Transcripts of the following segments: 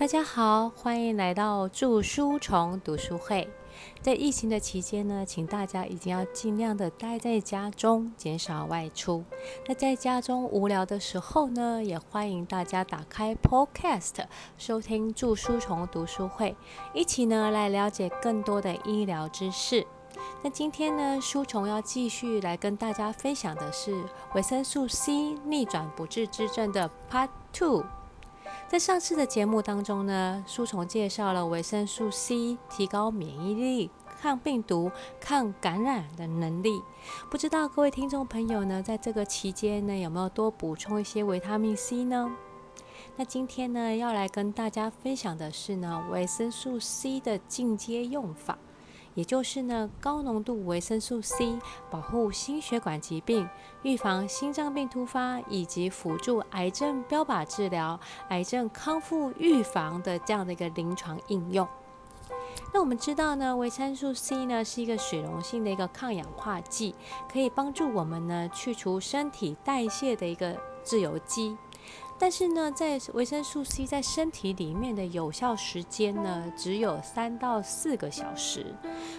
大家好，欢迎来到祝书虫读书会。在疫情的期间呢，请大家一定要尽量的待在家中，减少外出。那在家中无聊的时候呢，也欢迎大家打开 Podcast 收听祝书虫读书会，一起呢来了解更多的医疗知识。那今天呢，书虫要继续来跟大家分享的是维生素 C 逆转不治之症的 Part Two。在上次的节目当中呢，书虫介绍了维生素 C 提高免疫力、抗病毒、抗感染的能力。不知道各位听众朋友呢，在这个期间呢，有没有多补充一些维他命 C 呢？那今天呢，要来跟大家分享的是呢，维生素 C 的进阶用法。也就是呢，高浓度维生素 C 保护心血管疾病、预防心脏病突发，以及辅助癌症标靶治疗、癌症康复预防的这样的一个临床应用。那我们知道呢，维生素 C 呢是一个水溶性的一个抗氧化剂，可以帮助我们呢去除身体代谢的一个自由基。但是呢，在维生素 C 在身体里面的有效时间呢，只有三到四个小时。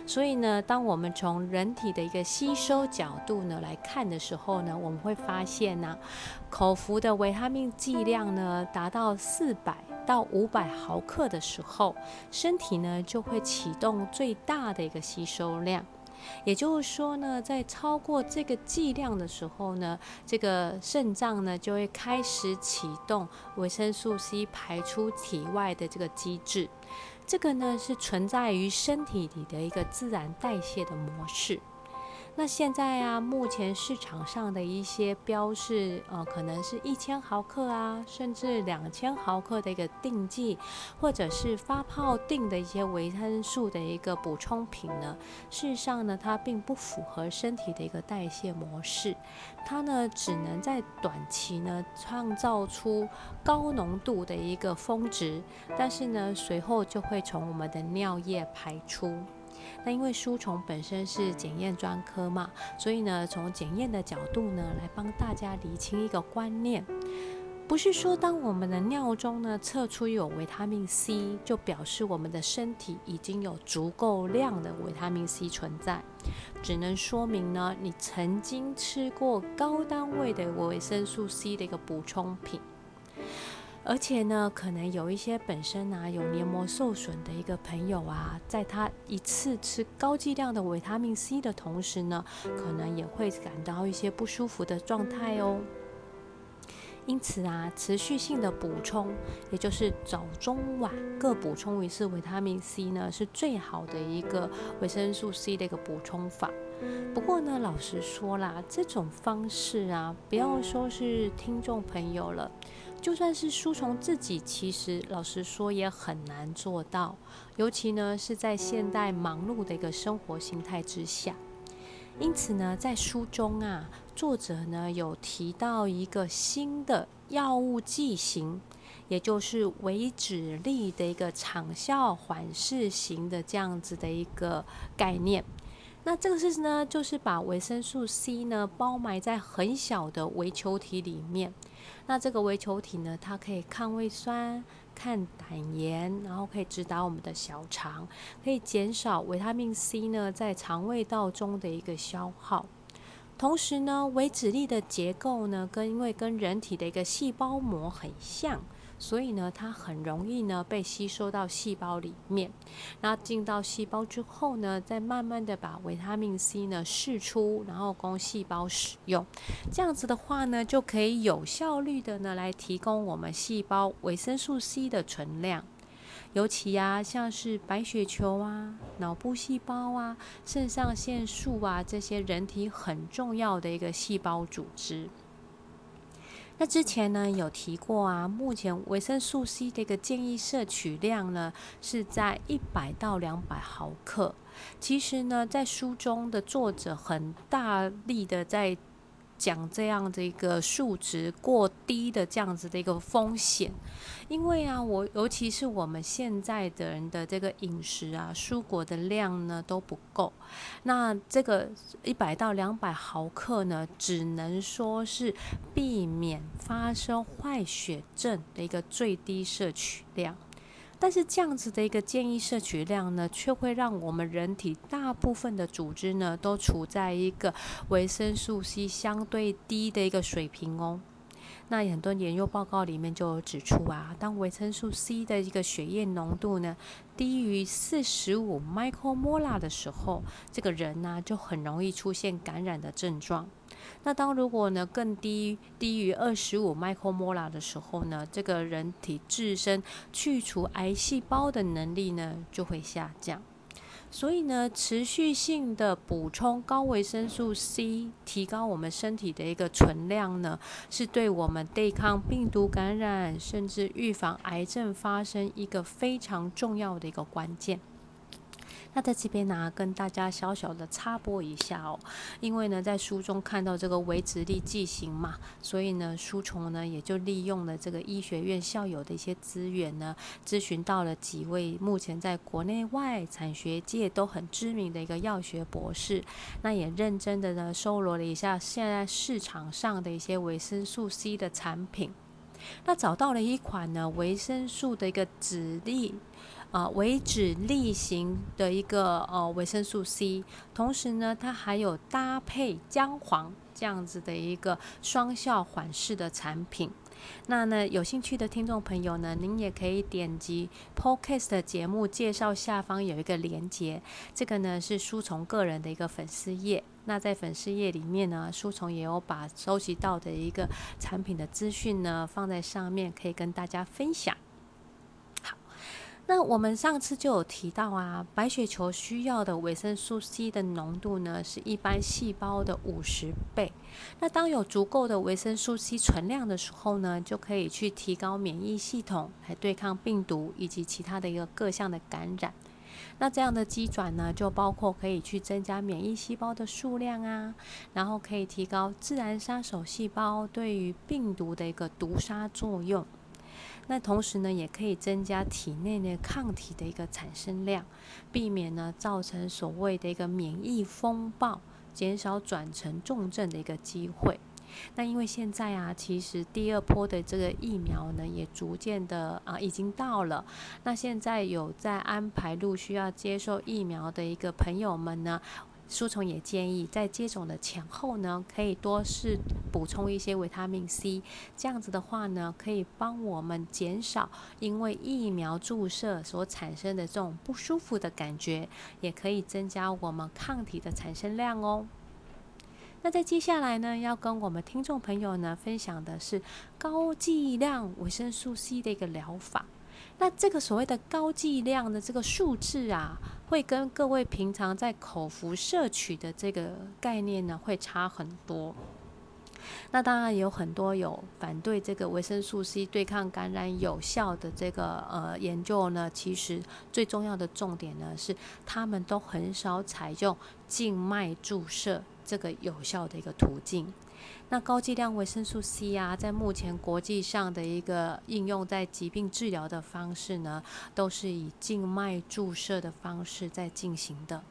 所以呢，当我们从人体的一个吸收角度呢来看的时候呢，我们会发现呢，口服的维他命剂量呢达到四百到五百毫克的时候，身体呢就会启动最大的一个吸收量。也就是说呢，在超过这个剂量的时候呢，这个肾脏呢就会开始启动维生素 C 排出体外的这个机制。这个呢是存在于身体里的一个自然代谢的模式。那现在啊，目前市场上的一些标示，呃，可能是一千毫克啊，甚至两千毫克的一个定剂，或者是发泡定的一些维生素的一个补充品呢，事实上呢，它并不符合身体的一个代谢模式，它呢，只能在短期呢创造出高浓度的一个峰值，但是呢，随后就会从我们的尿液排出。那因为书虫本身是检验专科嘛，所以呢，从检验的角度呢，来帮大家理清一个观念，不是说当我们的尿中呢测出有维他命 C，就表示我们的身体已经有足够量的维他命 C 存在，只能说明呢，你曾经吃过高单位的维生素 C 的一个补充品。而且呢，可能有一些本身啊有黏膜受损的一个朋友啊，在他一次吃高剂量的维他命 C 的同时呢，可能也会感到一些不舒服的状态哦。因此啊，持续性的补充，也就是早中晚各补充一次维他命 C 呢，是最好的一个维生素 C 的一个补充法。不过呢，老实说啦，这种方式啊，不要说是听众朋友了。就算是书虫自己，其实老实说也很难做到，尤其呢是在现代忙碌的一个生活形态之下。因此呢，在书中啊，作者呢有提到一个新的药物剂型，也就是维脂力的一个长效缓释型的这样子的一个概念。那这个是呢，就是把维生素 C 呢包埋在很小的微球体里面。那这个微球体呢，它可以抗胃酸、抗胆盐，然后可以直达我们的小肠，可以减少维他命 C 呢在肠胃道中的一个消耗。同时呢，微脂粒的结构呢，跟因为跟人体的一个细胞膜很像。所以呢，它很容易呢被吸收到细胞里面，那进到细胞之后呢，再慢慢的把维他命 C 呢释出，然后供细胞使用。这样子的话呢，就可以有效率的呢来提供我们细胞维生素 C 的存量。尤其呀，像是白血球啊、脑部细胞啊、肾上腺素啊这些人体很重要的一个细胞组织。那之前呢有提过啊，目前维生素 C 的一个建议摄取量呢是在一百到两百毫克。其实呢，在书中的作者很大力的在。讲这样的一个数值过低的这样子的一个风险，因为啊，我尤其是我们现在的人的这个饮食啊，蔬果的量呢都不够，那这个一百到两百毫克呢，只能说是避免发生坏血症的一个最低摄取量。但是这样子的一个建议摄取量呢，却会让我们人体大部分的组织呢，都处在一个维生素 C 相对低的一个水平哦。那很多研究报告里面就指出啊，当维生素 C 的一个血液浓度呢低于四十五 micromolar 的时候，这个人呢就很容易出现感染的症状。那当如果呢更低低于二十五 micromolar 的时候呢，这个人体自身去除癌细胞的能力呢就会下降。所以呢，持续性的补充高维生素 C，提高我们身体的一个存量呢，是对我们对抗病毒感染，甚至预防癌症发生一个非常重要的一个关键。那在这边呢，跟大家小小的插播一下哦，因为呢，在书中看到这个维直力剂型嘛，所以呢，书虫呢也就利用了这个医学院校友的一些资源呢，咨询到了几位目前在国内外产学界都很知名的一个药学博士，那也认真的呢，搜罗了一下现在市场上的一些维生素 C 的产品，那找到了一款呢维生素的一个指力。啊，维脂力型的一个呃维生素 C，同时呢，它还有搭配姜黄这样子的一个双效缓释的产品。那呢，有兴趣的听众朋友呢，您也可以点击 Podcast 节目介绍下方有一个连接，这个呢是书虫个人的一个粉丝页。那在粉丝页里面呢，书虫也有把收集到的一个产品的资讯呢放在上面，可以跟大家分享。那我们上次就有提到啊，白血球需要的维生素 C 的浓度呢，是一般细胞的五十倍。那当有足够的维生素 C 存量的时候呢，就可以去提高免疫系统，来对抗病毒以及其他的一个各项的感染。那这样的机转呢，就包括可以去增加免疫细胞的数量啊，然后可以提高自然杀手细胞对于病毒的一个毒杀作用。那同时呢，也可以增加体内的抗体的一个产生量，避免呢造成所谓的一个免疫风暴，减少转成重症的一个机会。那因为现在啊，其实第二波的这个疫苗呢，也逐渐的啊已经到了。那现在有在安排陆续要接受疫苗的一个朋友们呢。书虫也建议，在接种的前后呢，可以多试补充一些维他命 C，这样子的话呢，可以帮我们减少因为疫苗注射所产生的这种不舒服的感觉，也可以增加我们抗体的产生量哦。那在接下来呢，要跟我们听众朋友呢分享的是高剂量维生素 C 的一个疗法。那这个所谓的高剂量的这个数字啊，会跟各位平常在口服摄取的这个概念呢，会差很多。那当然有很多有反对这个维生素 C 对抗感染有效的这个呃研究呢，其实最重要的重点呢是，他们都很少采用静脉注射这个有效的一个途径。那高剂量维生素 C 啊，在目前国际上的一个应用在疾病治疗的方式呢，都是以静脉注射的方式在进行的。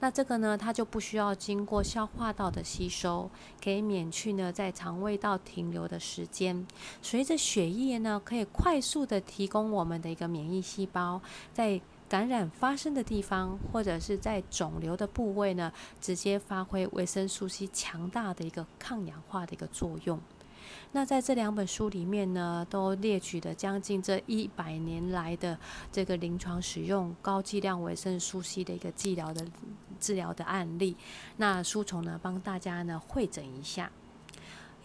那这个呢，它就不需要经过消化道的吸收，可以免去呢在肠胃道停留的时间。随着血液呢，可以快速的提供我们的一个免疫细胞在。感染发生的地方，或者是在肿瘤的部位呢，直接发挥维生素 C 强大的一个抗氧化的一个作用。那在这两本书里面呢，都列举的将近这一百年来的这个临床使用高剂量维生素 C 的一个治疗的治疗的案例。那书虫呢，帮大家呢会诊一下。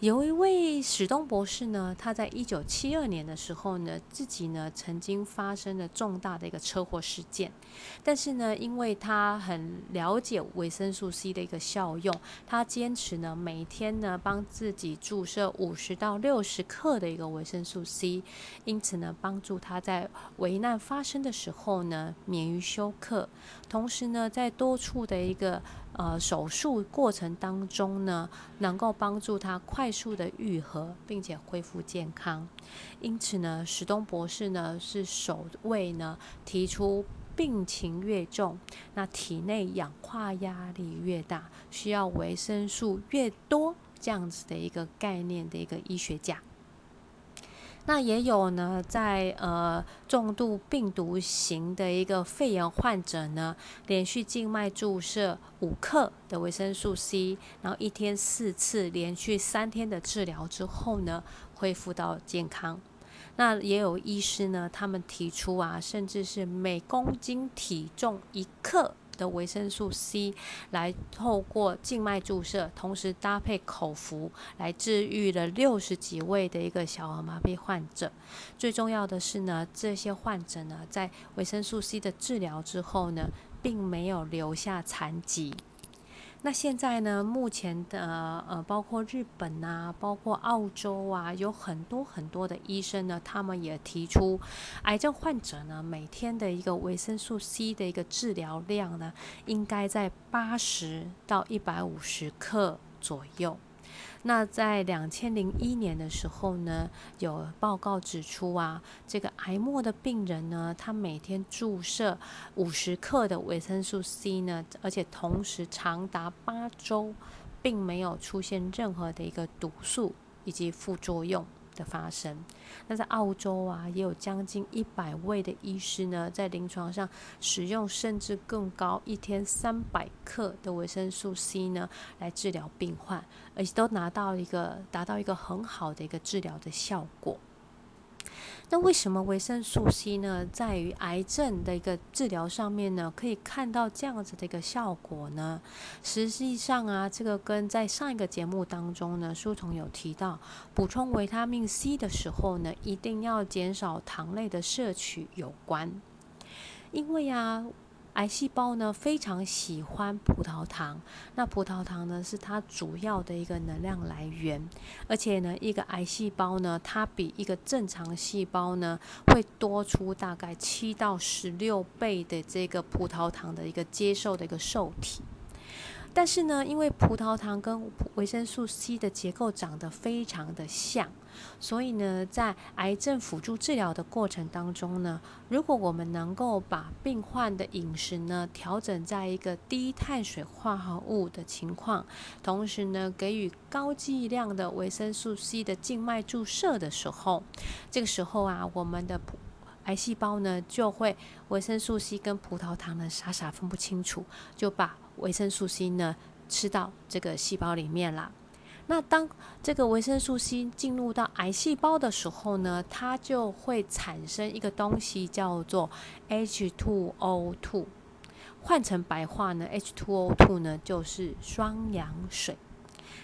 有一位史东博士呢，他在一九七二年的时候呢，自己呢曾经发生了重大的一个车祸事件，但是呢，因为他很了解维生素 C 的一个效用，他坚持呢每天呢帮自己注射五十到六十克的一个维生素 C，因此呢帮助他在危难发生的时候呢免于休克，同时呢在多处的一个。呃，手术过程当中呢，能够帮助他快速的愈合，并且恢复健康。因此呢，史东博士呢是首位呢提出病情越重，那体内氧化压力越大，需要维生素越多这样子的一个概念的一个医学家。那也有呢，在呃重度病毒型的一个肺炎患者呢，连续静脉注射五克的维生素 C，然后一天四次，连续三天的治疗之后呢，恢复到健康。那也有医师呢，他们提出啊，甚至是每公斤体重一克。的维生素 C 来透过静脉注射，同时搭配口服，来治愈了六十几位的一个小儿麻痹患者。最重要的是呢，这些患者呢，在维生素 C 的治疗之后呢，并没有留下残疾。那现在呢？目前的呃，包括日本啊，包括澳洲啊，有很多很多的医生呢，他们也提出，癌症患者呢，每天的一个维生素 C 的一个治疗量呢，应该在八十到一百五十克左右。那在两千零一年的时候呢，有报告指出啊，这个癌末的病人呢，他每天注射五十克的维生素 C 呢，而且同时长达八周，并没有出现任何的一个毒素以及副作用。的发生，那在澳洲啊，也有将近一百位的医师呢，在临床上使用甚至更高，一天三百克的维生素 C 呢，来治疗病患，而且都拿到一个达到一个很好的一个治疗的效果。那为什么维生素 C 呢，在于癌症的一个治疗上面呢，可以看到这样子的一个效果呢？实际上啊，这个跟在上一个节目当中呢，书虫有提到，补充维他命 C 的时候呢，一定要减少糖类的摄取有关，因为啊。癌细胞呢非常喜欢葡萄糖，那葡萄糖呢是它主要的一个能量来源，而且呢一个癌细胞呢它比一个正常细胞呢会多出大概七到十六倍的这个葡萄糖的一个接受的一个受体。但是呢，因为葡萄糖跟维生素 C 的结构长得非常的像，所以呢，在癌症辅助治疗的过程当中呢，如果我们能够把病患的饮食呢调整在一个低碳水化合物的情况，同时呢给予高剂量的维生素 C 的静脉注射的时候，这个时候啊，我们的癌细胞呢就会维生素 C 跟葡萄糖呢傻傻分不清楚，就把维生素 C 呢，吃到这个细胞里面啦。那当这个维生素 C 进入到癌细胞的时候呢，它就会产生一个东西叫做 H2O2。换成白话呢，H2O2 呢就是双氧水。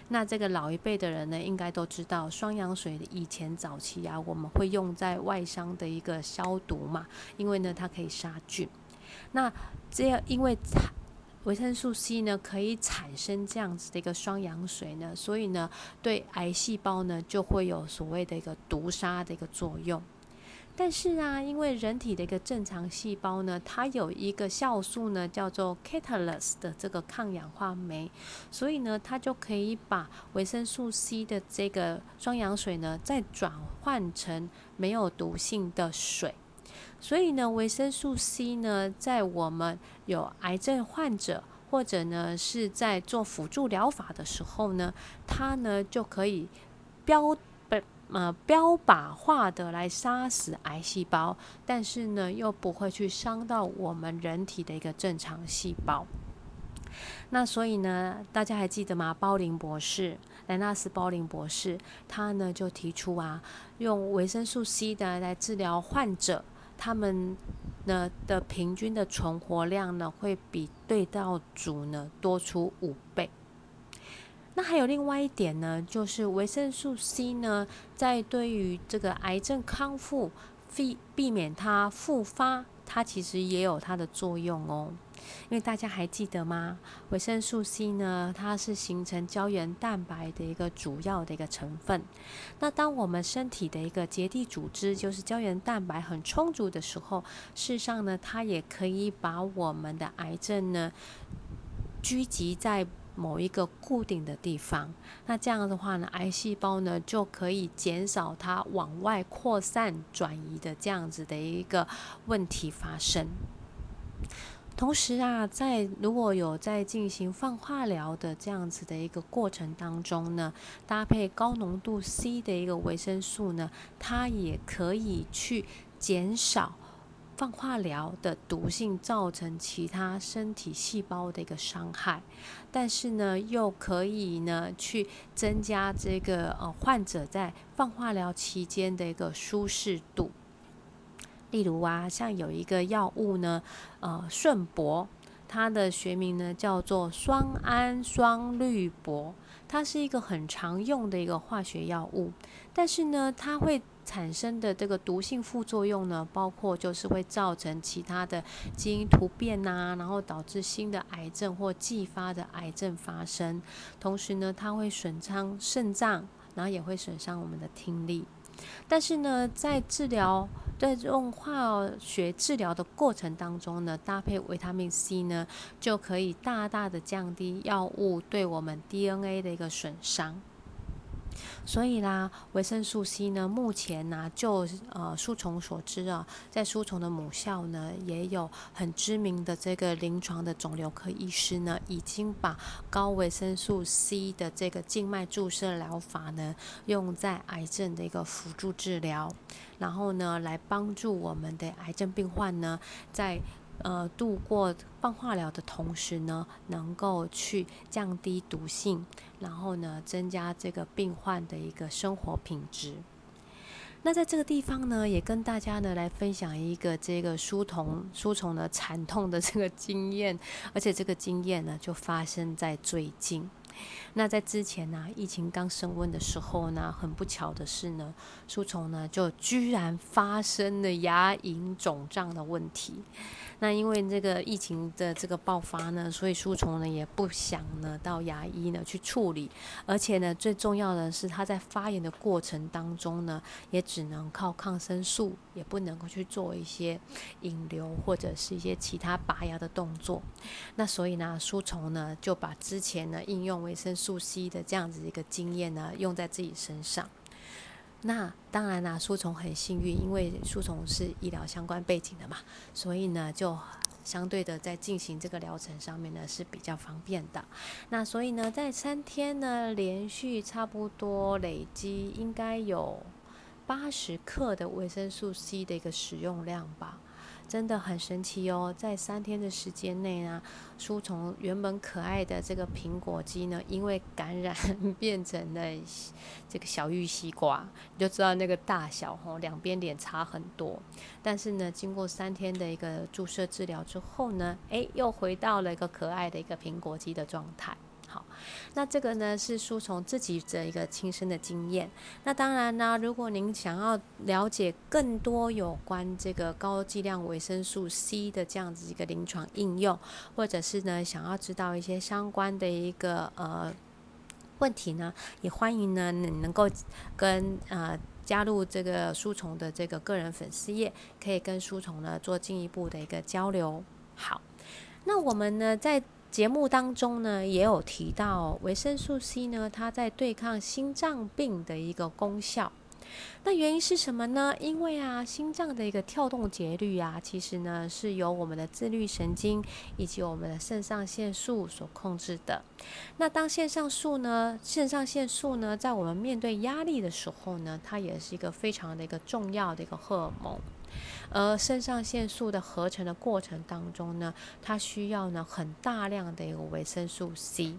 那这个老一辈的人呢，应该都知道双氧水以前早期啊，我们会用在外伤的一个消毒嘛，因为呢它可以杀菌。那这样因为它维生素 C 呢，可以产生这样子的一个双氧水呢，所以呢，对癌细胞呢就会有所谓的一个毒杀的一个作用。但是啊，因为人体的一个正常细胞呢，它有一个酵素呢，叫做 catalase 的这个抗氧化酶，所以呢，它就可以把维生素 C 的这个双氧水呢，再转换成没有毒性的水。所以呢，维生素 C 呢，在我们有癌症患者或者呢是在做辅助疗法的时候呢，它呢就可以标本呃标靶化的来杀死癌细胞，但是呢又不会去伤到我们人体的一个正常细胞。那所以呢，大家还记得吗？包林博士，莱纳斯包林博士，他呢就提出啊，用维生素 C 的来治疗患者。他们那的平均的存活量呢，会比对照组呢多出五倍。那还有另外一点呢，就是维生素 C 呢，在对于这个癌症康复、避避免它复发，它其实也有它的作用哦。因为大家还记得吗？维生素 C 呢，它是形成胶原蛋白的一个主要的一个成分。那当我们身体的一个结缔组织就是胶原蛋白很充足的时候，事实上呢，它也可以把我们的癌症呢聚集在某一个固定的地方。那这样的话呢，癌细胞呢就可以减少它往外扩散转移的这样子的一个问题发生。同时啊，在如果有在进行放化疗的这样子的一个过程当中呢，搭配高浓度 C 的一个维生素呢，它也可以去减少放化疗的毒性造成其他身体细胞的一个伤害，但是呢，又可以呢去增加这个呃患者在放化疗期间的一个舒适度。例如啊，像有一个药物呢，呃，顺铂，它的学名呢叫做双氨双氯铂，它是一个很常用的一个化学药物，但是呢，它会产生的这个毒性副作用呢，包括就是会造成其他的基因突变呐，然后导致新的癌症或继发的癌症发生，同时呢，它会损伤肾脏，然后也会损伤我们的听力。但是呢，在治疗在用化学治疗的过程当中呢，搭配维他命 C 呢，就可以大大的降低药物对我们 DNA 的一个损伤。所以啦，维生素 C 呢，目前呢，就呃书虫所知啊，在书虫的母校呢，也有很知名的这个临床的肿瘤科医师呢，已经把高维生素 C 的这个静脉注射疗法呢，用在癌症的一个辅助治疗，然后呢，来帮助我们的癌症病患呢，在呃，度过放化疗的同时呢，能够去降低毒性，然后呢，增加这个病患的一个生活品质。那在这个地方呢，也跟大家呢来分享一个这个书童书虫的惨痛的这个经验，而且这个经验呢，就发生在最近。那在之前呢，疫情刚升温的时候呢，很不巧的是呢，书虫呢就居然发生了牙龈肿胀的问题。那因为这个疫情的这个爆发呢，所以书虫呢也不想呢到牙医呢去处理，而且呢最重要的是他在发炎的过程当中呢，也只能靠抗生素，也不能够去做一些引流或者是一些其他拔牙的动作。那所以呢，书虫呢就把之前呢应用维生素 C 的这样子一个经验呢用在自己身上。那当然啦，书虫很幸运，因为书虫是医疗相关背景的嘛，所以呢，就相对的在进行这个疗程上面呢是比较方便的。那所以呢，在三天呢，连续差不多累积应该有八十克的维生素 C 的一个使用量吧。真的很神奇哦，在三天的时间内呢，书虫原本可爱的这个苹果肌呢，因为感染变成了这个小玉西瓜，你就知道那个大小哦，两边脸差很多。但是呢，经过三天的一个注射治疗之后呢，诶，又回到了一个可爱的一个苹果肌的状态。那这个呢是书虫自己的一个亲身的经验。那当然呢，如果您想要了解更多有关这个高剂量维生素 C 的这样子一个临床应用，或者是呢想要知道一些相关的一个呃问题呢，也欢迎呢你能够跟呃加入这个书虫的这个个人粉丝页，可以跟书虫呢做进一步的一个交流。好，那我们呢在。节目当中呢，也有提到维生素 C 呢，它在对抗心脏病的一个功效。那原因是什么呢？因为啊，心脏的一个跳动节律啊，其实呢是由我们的自律神经以及我们的肾上腺素所控制的。那当肾上素呢，肾上腺素呢，在我们面对压力的时候呢，它也是一个非常的一个重要的一个荷尔蒙。而肾上腺素的合成的过程当中呢，它需要呢很大量的一个维生素 C。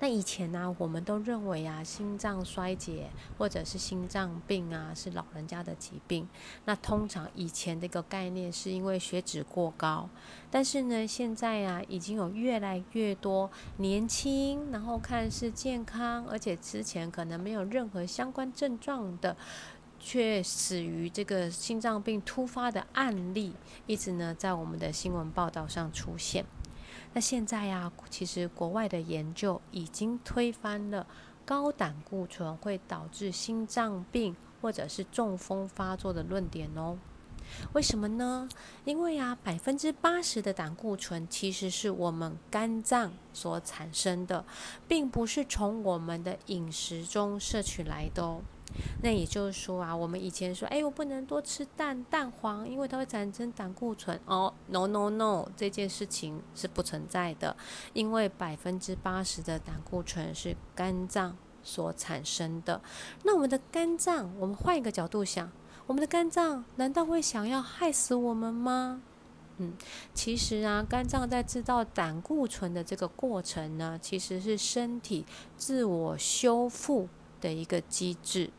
那以前呢，我们都认为啊，心脏衰竭或者是心脏病啊，是老人家的疾病。那通常以前的一个概念是因为血脂过高，但是呢，现在啊，已经有越来越多年轻，然后看似健康，而且之前可能没有任何相关症状的。却死于这个心脏病突发的案例，一直呢在我们的新闻报道上出现。那现在呀，其实国外的研究已经推翻了高胆固醇会导致心脏病或者是中风发作的论点哦。为什么呢？因为啊，百分之八十的胆固醇其实是我们肝脏所产生的，并不是从我们的饮食中摄取来的哦。那也就是说啊，我们以前说，哎，我不能多吃蛋蛋黄，因为它会产生胆固醇。哦，no no no，这件事情是不存在的，因为百分之八十的胆固醇是肝脏所产生的。那我们的肝脏，我们换一个角度想，我们的肝脏难道会想要害死我们吗？嗯，其实啊，肝脏在制造胆固醇的这个过程呢，其实是身体自我修复的一个机制。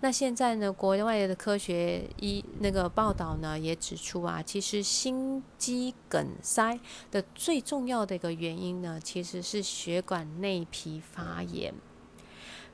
那现在呢，国内外的科学医那个报道呢，也指出啊，其实心肌梗塞的最重要的一个原因呢，其实是血管内皮发炎。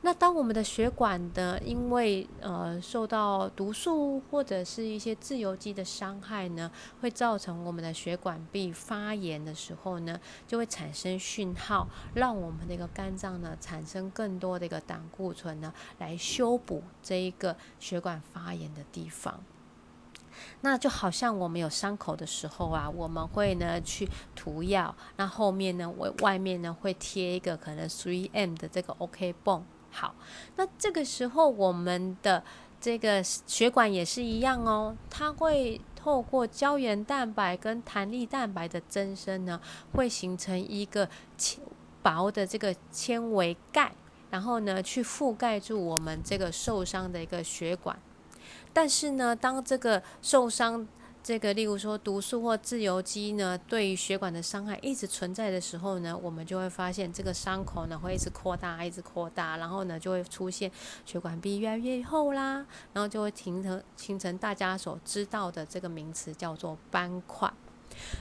那当我们的血管的因为呃受到毒素或者是一些自由基的伤害呢，会造成我们的血管壁发炎的时候呢，就会产生讯号，让我们的一个肝脏呢产生更多的一个胆固醇呢，来修补这一个血管发炎的地方。那就好像我们有伤口的时候啊，我们会呢去涂药，那后面呢我外面呢会贴一个可能 three M 的这个 OK 泵。好，那这个时候我们的这个血管也是一样哦，它会透过胶原蛋白跟弹力蛋白的增生呢，会形成一个纤薄的这个纤维盖，然后呢去覆盖住我们这个受伤的一个血管。但是呢，当这个受伤这个，例如说毒素或自由基呢，对于血管的伤害一直存在的时候呢，我们就会发现这个伤口呢会一直扩大，一直扩大，然后呢就会出现血管壁越来越厚啦，然后就会形成形成大家所知道的这个名词叫做斑块。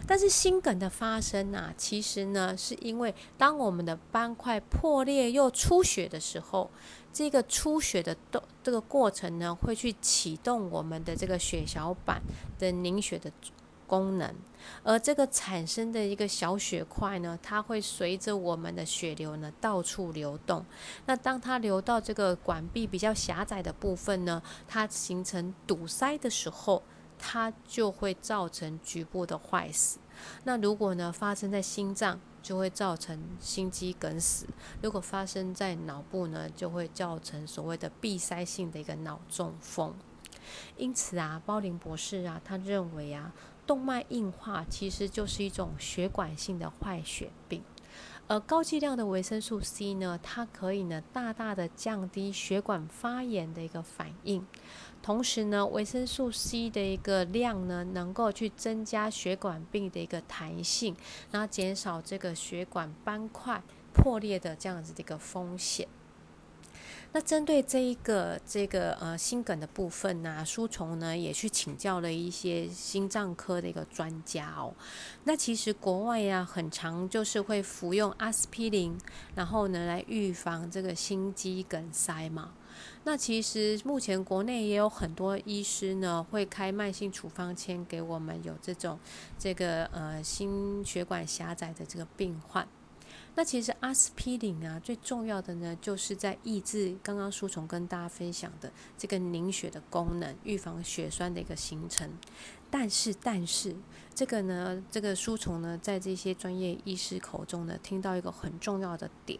但是心梗的发生啊，其实呢是因为当我们的斑块破裂又出血的时候。这个出血的动这个过程呢，会去启动我们的这个血小板的凝血的功能，而这个产生的一个小血块呢，它会随着我们的血流呢到处流动。那当它流到这个管壁比较狭窄的部分呢，它形成堵塞的时候，它就会造成局部的坏死。那如果呢发生在心脏，就会造成心肌梗死；如果发生在脑部呢，就会造成所谓的闭塞性的一个脑中风。因此啊，包林博士啊，他认为啊，动脉硬化其实就是一种血管性的坏血病。而高剂量的维生素 C 呢，它可以呢大大的降低血管发炎的一个反应。同时呢，维生素 C 的一个量呢，能够去增加血管病的一个弹性，然后减少这个血管斑块破裂的这样子的一个风险。那针对这一个这个呃心梗的部分呢，书虫呢也去请教了一些心脏科的一个专家哦。那其实国外呀，很常就是会服用阿司匹林，然后呢来预防这个心肌梗塞嘛。那其实目前国内也有很多医师呢，会开慢性处方签给我们有这种这个呃心血管狭窄的这个病患。那其实阿司匹林啊，最重要的呢，就是在抑制刚刚书虫跟大家分享的这个凝血的功能，预防血栓的一个形成。但是，但是这个呢，这个书虫呢，在这些专业医师口中呢，听到一个很重要的点，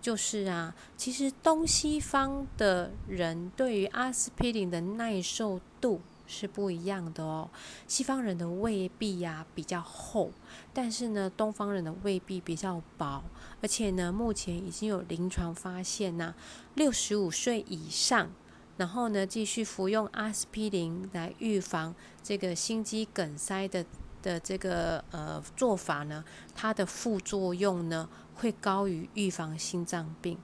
就是啊，其实东西方的人对于阿司匹林的耐受度。是不一样的哦，西方人的胃壁呀比较厚，但是呢，东方人的胃壁比较薄，而且呢，目前已经有临床发现呐，六十五岁以上，然后呢，继续服用阿司匹林来预防这个心肌梗塞的的这个呃做法呢，它的副作用呢会高于预防心脏病，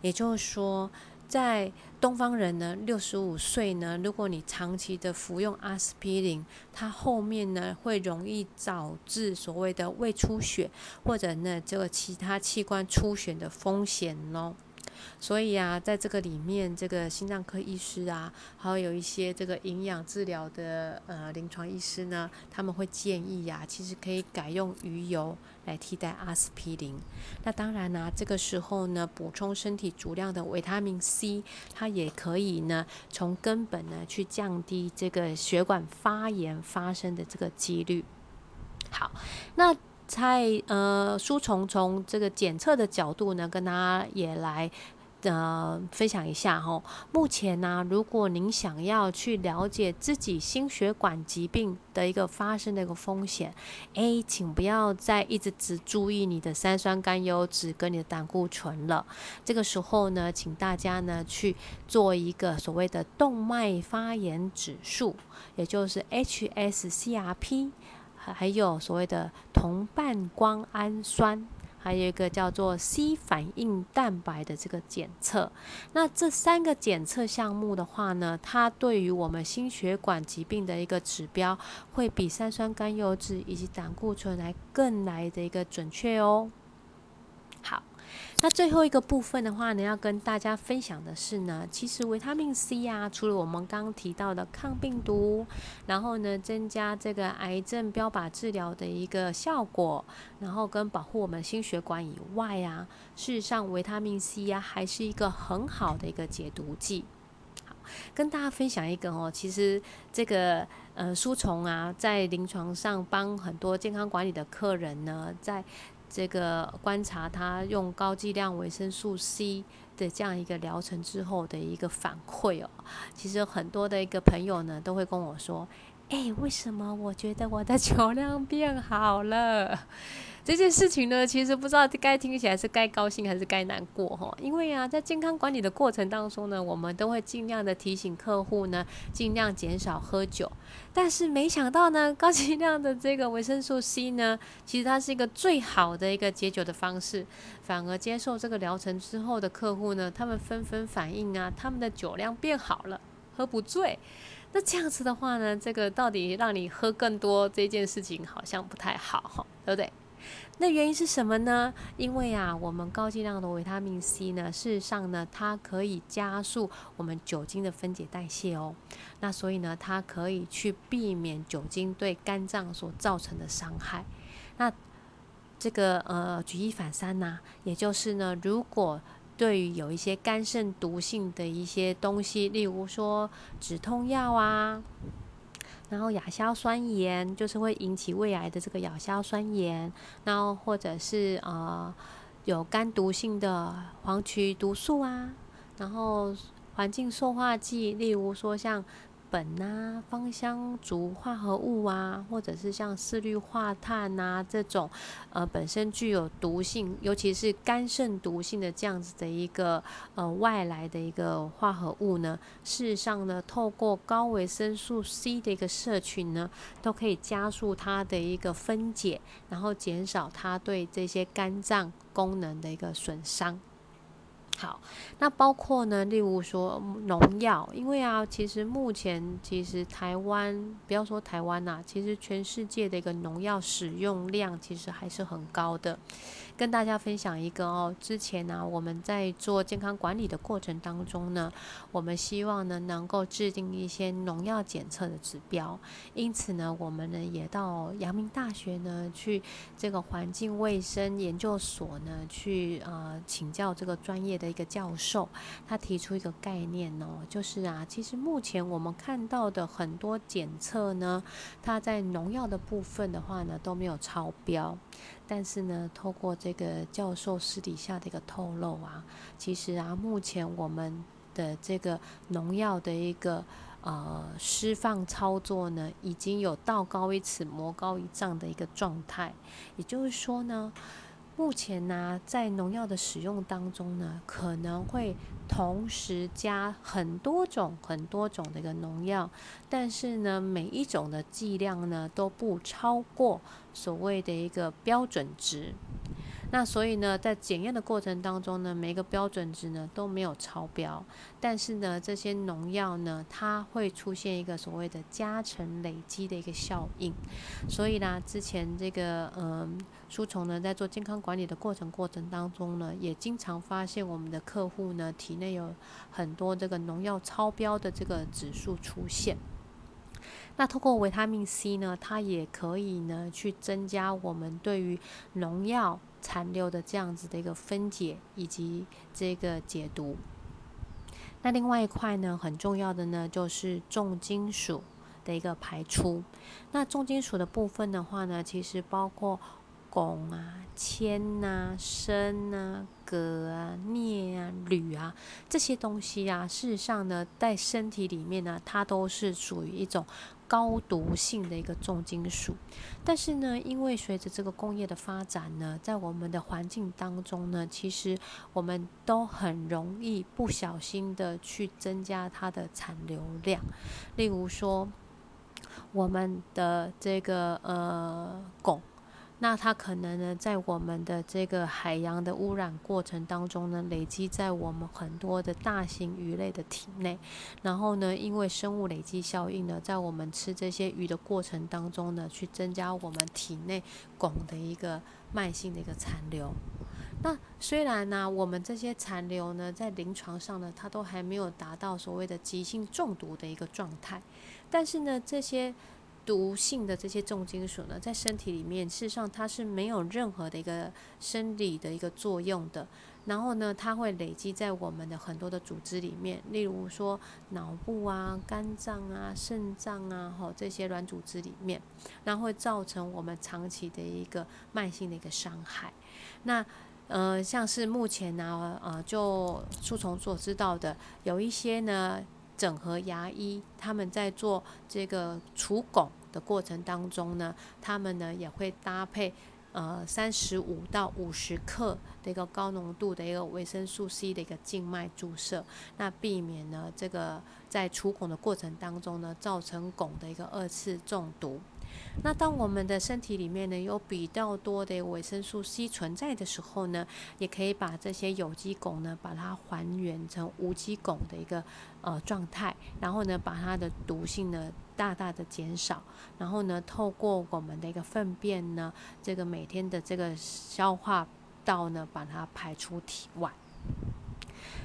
也就是说。在东方人呢，六十五岁呢，如果你长期的服用阿司匹林，它后面呢会容易导致所谓的胃出血，或者呢这个其他器官出血的风险哦。所以啊，在这个里面，这个心脏科医师啊，还有一些这个营养治疗的呃临床医师呢，他们会建议呀，其实可以改用鱼油来替代阿司匹林。那当然呢，这个时候呢，补充身体足量的维他命 C，它也可以呢，从根本呢去降低这个血管发炎发生的这个几率。好，那。在呃，书虫从这个检测的角度呢，跟大家也来呃，分享一下哈。目前呢，如果您想要去了解自己心血管疾病的一个发生的一个风险，诶，请不要再一直只注意你的三酸甘油脂跟你的胆固醇了。这个时候呢，请大家呢去做一个所谓的动脉发炎指数，也就是 hsCRP，还有所谓的同半胱氨酸。还有一个叫做 C 反应蛋白的这个检测，那这三个检测项目的话呢，它对于我们心血管疾病的一个指标，会比三酸甘油脂以及胆固醇来更来的一个准确哦。那最后一个部分的话呢，要跟大家分享的是呢，其实维他命 C 啊，除了我们刚刚提到的抗病毒，然后呢增加这个癌症标靶治疗的一个效果，然后跟保护我们心血管以外啊，事实上维他命 C 啊还是一个很好的一个解毒剂。好，跟大家分享一个哦，其实这个呃书虫啊，在临床上帮很多健康管理的客人呢，在这个观察他用高剂量维生素 C 的这样一个疗程之后的一个反馈哦，其实很多的一个朋友呢都会跟我说，哎，为什么我觉得我的 酒量变好了？这件事情呢，其实不知道该听起来是该高兴还是该难过哈。因为啊，在健康管理的过程当中呢，我们都会尽量的提醒客户呢，尽量减少喝酒。但是没想到呢，高剂量的这个维生素 C 呢，其实它是一个最好的一个解酒的方式。反而接受这个疗程之后的客户呢，他们纷纷反映啊，他们的酒量变好了，喝不醉。那这样子的话呢，这个到底让你喝更多这件事情好像不太好哈，对不对？那原因是什么呢？因为啊，我们高剂量的维他命 C 呢，事实上呢，它可以加速我们酒精的分解代谢哦。那所以呢，它可以去避免酒精对肝脏所造成的伤害。那这个呃，举一反三呐，也就是呢，如果对于有一些肝肾毒性的一些东西，例如说止痛药啊。然后亚硝酸盐就是会引起胃癌的这个亚硝酸盐，然后或者是呃有肝毒性的黄曲毒素啊，然后环境塑化剂，例如说像。苯啊、芳香族化合物啊，或者是像四氯化碳啊这种，呃，本身具有毒性，尤其是肝肾毒性的这样子的一个呃外来的一个化合物呢，事实上呢，透过高维生素 C 的一个摄取呢，都可以加速它的一个分解，然后减少它对这些肝脏功能的一个损伤。好，那包括呢，例如说农药，因为啊，其实目前其实台湾不要说台湾呐，其实全世界的一个农药使用量其实还是很高的。跟大家分享一个哦，之前呢，我们在做健康管理的过程当中呢，我们希望呢能够制定一些农药检测的指标，因此呢，我们呢也到阳明大学呢去这个环境卫生研究所呢去呃请教这个专业的一个教授，他提出一个概念哦，就是啊，其实目前我们看到的很多检测呢，它在农药的部分的话呢都没有超标。但是呢，透过这个教授私底下的一个透露啊，其实啊，目前我们的这个农药的一个呃释放操作呢，已经有道高一尺魔高一丈的一个状态。也就是说呢，目前呢，在农药的使用当中呢，可能会同时加很多种、很多种的一个农药，但是呢，每一种的剂量呢都不超过。所谓的一个标准值，那所以呢，在检验的过程当中呢，每一个标准值呢都没有超标，但是呢，这些农药呢，它会出现一个所谓的加成累积的一个效应，所以呢，之前这个嗯，书虫呢在做健康管理的过程过程当中呢，也经常发现我们的客户呢体内有很多这个农药超标的这个指数出现。那通过维他命 C 呢，它也可以呢去增加我们对于农药残留的这样子的一个分解以及这个解毒。那另外一块呢，很重要的呢就是重金属的一个排出。那重金属的部分的话呢，其实包括汞啊、铅呐、砷呐、镉啊、镍啊、铝啊这些东西啊，事实上呢，在身体里面呢，它都是属于一种。高毒性的一个重金属，但是呢，因为随着这个工业的发展呢，在我们的环境当中呢，其实我们都很容易不小心的去增加它的产流量。例如说，我们的这个呃汞。那它可能呢，在我们的这个海洋的污染过程当中呢，累积在我们很多的大型鱼类的体内，然后呢，因为生物累积效应呢，在我们吃这些鱼的过程当中呢，去增加我们体内汞的一个慢性的一个残留。那虽然呢，我们这些残留呢，在临床上呢，它都还没有达到所谓的急性中毒的一个状态，但是呢，这些。毒性的这些重金属呢，在身体里面，事实上它是没有任何的一个生理的一个作用的。然后呢，它会累积在我们的很多的组织里面，例如说脑部啊、肝脏啊、肾脏啊，吼这些软组织里面，然后会造成我们长期的一个慢性的一个伤害。那呃，像是目前呢，呃，就树虫所知道的，有一些呢。整合牙医他们在做这个除汞的过程当中呢，他们呢也会搭配呃三十五到五十克的一个高浓度的一个维生素 C 的一个静脉注射，那避免呢这个在除汞的过程当中呢造成汞的一个二次中毒。那当我们的身体里面呢有比较多的维生素 C 存在的时候呢，也可以把这些有机汞呢把它还原成无机汞的一个呃状态，然后呢把它的毒性呢大大的减少，然后呢透过我们的一个粪便呢，这个每天的这个消化道呢把它排出体外。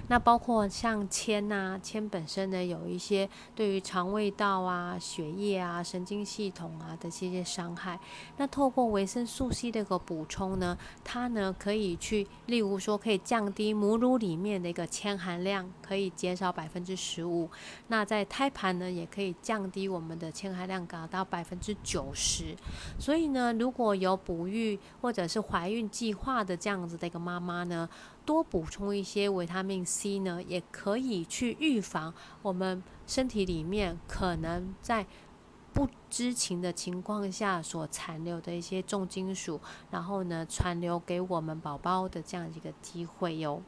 那包括像铅呐，铅本身呢有一些对于肠胃道啊、血液啊、神经系统啊的这些伤害。那透过维生素 C 的一个补充呢，它呢可以去，例如说可以降低母乳里面的一个铅含量，可以减少百分之十五。那在胎盘呢也可以降低我们的铅含量，达到百分之九十。所以呢，如果有哺育或者是怀孕计划的这样子的一个妈妈呢，多补充一些维他命 C 呢，也可以去预防我们身体里面可能在不知情的情况下所残留的一些重金属，然后呢传留给我们宝宝的这样一个机会哟。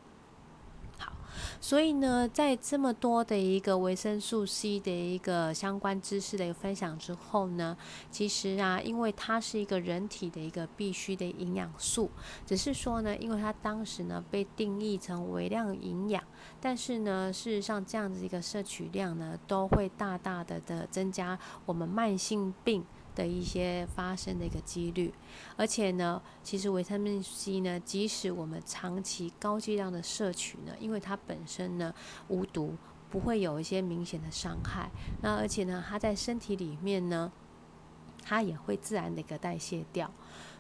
所以呢，在这么多的一个维生素 C 的一个相关知识的一个分享之后呢，其实啊，因为它是一个人体的一个必须的营养素，只是说呢，因为它当时呢被定义成微量营养，但是呢，事实上这样子一个摄取量呢，都会大大的的增加我们慢性病。的一些发生的一个几率，而且呢，其实维他命 C 呢，即使我们长期高剂量的摄取呢，因为它本身呢无毒，不会有一些明显的伤害。那而且呢，它在身体里面呢，它也会自然的一个代谢掉。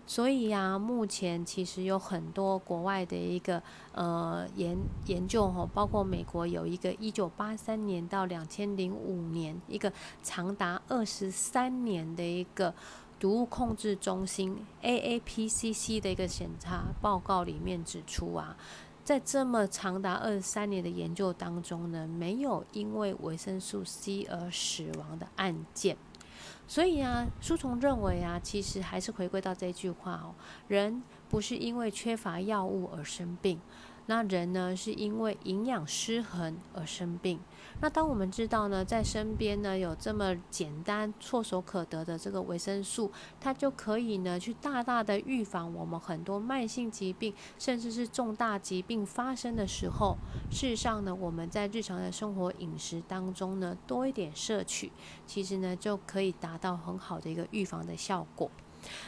所以呀，目前其实有很多国外的一个呃研研究哈，包括美国有一个一九八三年到两千零五年一个长达二十三年的一个毒物控制中心 AAPCC 的一个审查报告里面指出啊，在这么长达二十三年的研究当中呢，没有因为维生素 C 而死亡的案件。所以啊，书虫认为啊，其实还是回归到这句话哦，人不是因为缺乏药物而生病。那人呢，是因为营养失衡而生病。那当我们知道呢，在身边呢有这么简单、唾手可得的这个维生素，它就可以呢去大大的预防我们很多慢性疾病，甚至是重大疾病发生的时候。事实上呢，我们在日常的生活饮食当中呢多一点摄取，其实呢就可以达到很好的一个预防的效果。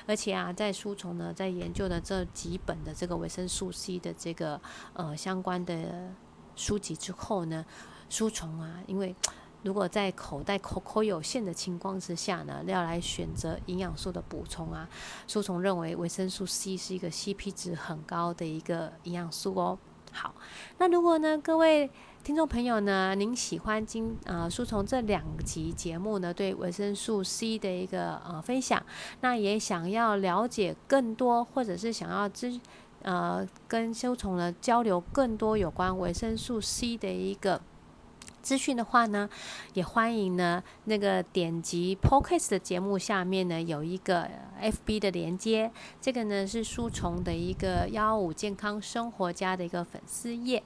而且啊，在书虫呢，在研究的这几本的这个维生素 C 的这个呃相关的书籍之后呢，书虫啊，因为 如果在口袋口口有限的情况之下呢，要来选择营养素的补充啊，书虫认为维生素 C 是一个 CP 值很高的一个营养素哦。好，那如果呢，各位听众朋友呢，您喜欢今呃书虫这两集节目呢，对维生素 C 的一个呃分享，那也想要了解更多，或者是想要知呃跟修虫呢交流更多有关维生素 C 的一个。资讯的话呢，也欢迎呢那个点击 Podcast 的节目下面呢有一个 FB 的连接，这个呢是书虫的一个幺五健康生活家的一个粉丝页，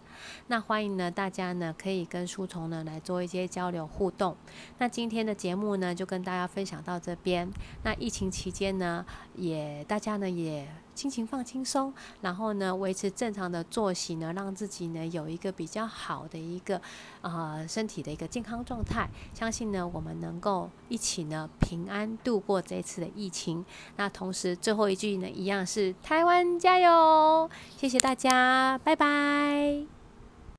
那欢迎呢大家呢可以跟书虫呢来做一些交流互动。那今天的节目呢就跟大家分享到这边。那疫情期间呢，也大家呢也。心情放轻松，然后呢，维持正常的作息呢，让自己呢有一个比较好的一个呃身体的一个健康状态。相信呢，我们能够一起呢平安度过这次的疫情。那同时最后一句呢，一样是台湾加油！谢谢大家，拜拜。